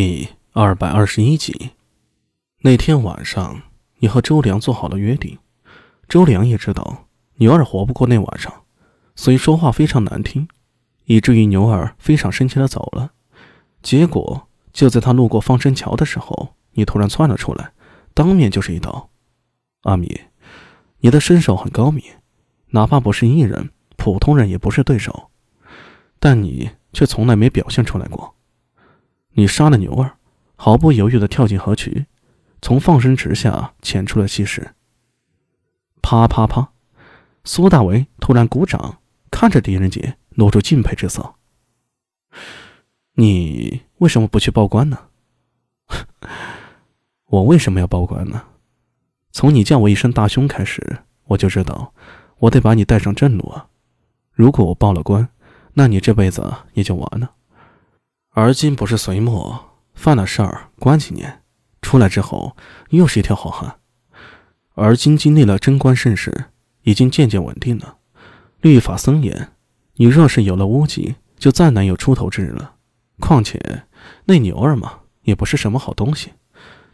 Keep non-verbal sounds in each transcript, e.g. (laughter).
第二百二十一集，那天晚上，你和周良做好了约定。周良也知道牛儿活不过那晚上，所以说话非常难听，以至于牛儿非常生气的走了。结果就在他路过放生桥的时候，你突然窜了出来，当面就是一刀。阿米，你的身手很高明，哪怕不是艺人，普通人也不是对手，但你却从来没表现出来过。你杀了牛儿，毫不犹豫地跳进河渠，从放生池下潜出了溪石。啪啪啪！苏大为突然鼓掌，看着狄仁杰，露出敬佩之色。你为什么不去报官呢？(laughs) 我为什么要报官呢？从你叫我一声大兄开始，我就知道我得把你带上正路啊！如果我报了官，那你这辈子也就完了。而今不是隋末，犯了事儿关几年，出来之后又是一条好汉。而今经历了贞观盛世，已经渐渐稳定了，律法森严。你若是有了污迹，就再难有出头之日了。况且那牛儿嘛，也不是什么好东西，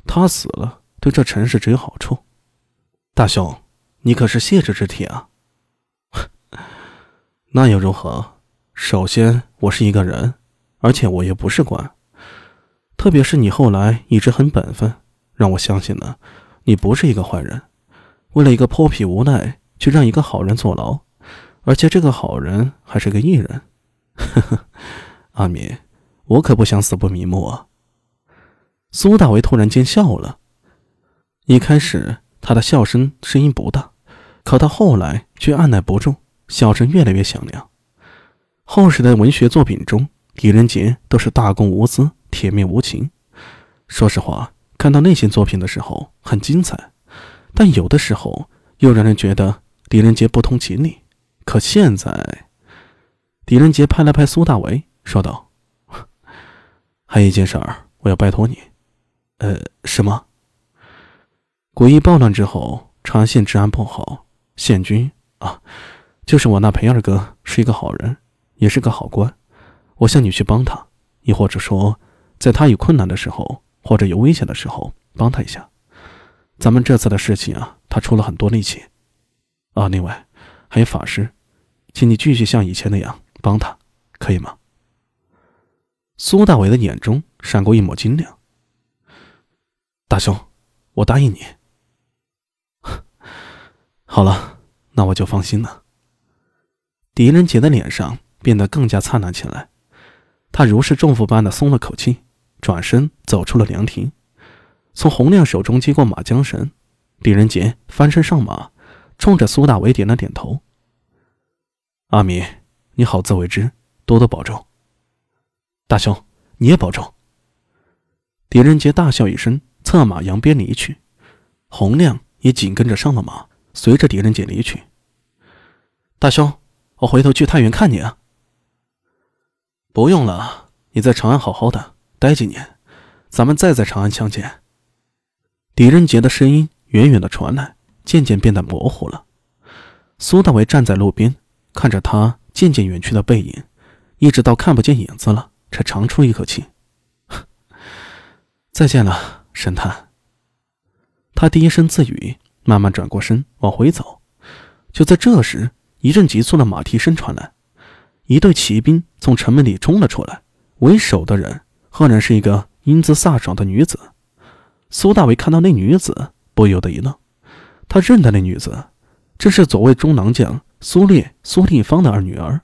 他死了对这城市只有好处。大兄，你可是谢之之体啊！(laughs) 那又如何？首先，我是一个人。而且我也不是官，特别是你后来一直很本分，让我相信了你不是一个坏人。为了一个泼皮无赖，去让一个好人坐牢，而且这个好人还是个艺人。呵呵，阿米，我可不想死不瞑目啊！苏大为突然间笑了，一开始他的笑声声音不大，可到后来却按耐不住，笑声越来越响亮。后世的文学作品中。狄仁杰都是大公无私、铁面无情。说实话，看到那些作品的时候很精彩，但有的时候又让人觉得狄仁杰不通情理。可现在，狄仁杰拍了拍苏大为，说道：“还有一件事儿，我要拜托你。呃，什么？诡异暴乱之后，长安县治安不好，县君啊，就是我那裴二哥，是一个好人，也是个好官。”我向你去帮他，亦或者说，在他有困难的时候，或者有危险的时候，帮他一下。咱们这次的事情啊，他出了很多力气。啊，另外还有法师，请你继续像以前那样帮他，可以吗？苏大伟的眼中闪过一抹晶亮。大兄，我答应你。(laughs) 好了，那我就放心了。狄仁杰的脸上变得更加灿烂起来。他如释重负般的松了口气，转身走出了凉亭，从洪亮手中接过马缰绳。狄仁杰翻身上马，冲着苏大伟点了点头：“阿米，你好自为之，多多保重。大兄，你也保重。”狄仁杰大笑一声，策马扬鞭离去。洪亮也紧跟着上了马，随着狄仁杰离去。大兄，我回头去太原看你啊。不用了，你在长安好好的待几年，咱们再在长安相见。狄仁杰的声音远远的传来，渐渐变得模糊了。苏大为站在路边，看着他渐渐远去的背影，一直到看不见影子了，才长出一口气：“ (laughs) 再见了，神探。”他低声自语，慢慢转过身往回走。就在这时，一阵急促的马蹄声传来。一队骑兵从城门里冲了出来，为首的人赫然是一个英姿飒爽的女子。苏大伟看到那女子，不由得一愣。他认得那女子，这是左卫中郎将苏烈、苏定方的二女儿，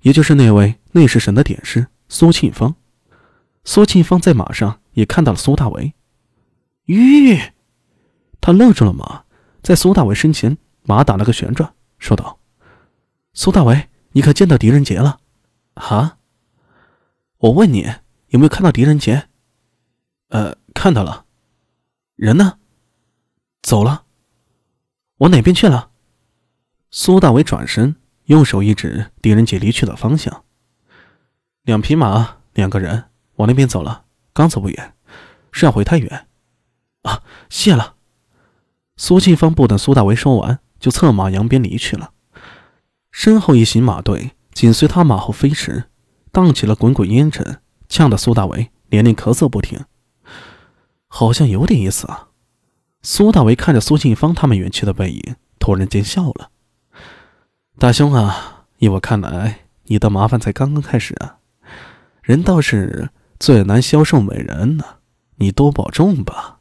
也就是那位内侍省的典师苏庆芳。苏庆芳在马上也看到了苏大伟，吁！他勒住了马，在苏大伟身前，马打了个旋转，说道：“苏大伟。”你可见到狄仁杰了？啊！我问你有没有看到狄仁杰？呃，看到了。人呢？走了。往哪边去了？苏大伟转身，用手一指狄仁杰离去的方向。两匹马，两个人，往那边走了。刚走不远，是要回太原。啊，谢了。苏庆芳不等苏大为说完，就策马扬鞭离去了。身后一行马队紧随他马后飞驰，荡起了滚滚烟尘，呛得苏大为连连咳嗽不停。好像有点意思啊。苏大为看着苏庆芳他们远去的背影，突然间笑了。大兄啊，依我看来，你的麻烦才刚刚开始啊。人倒是最难消受美人呢，你多保重吧。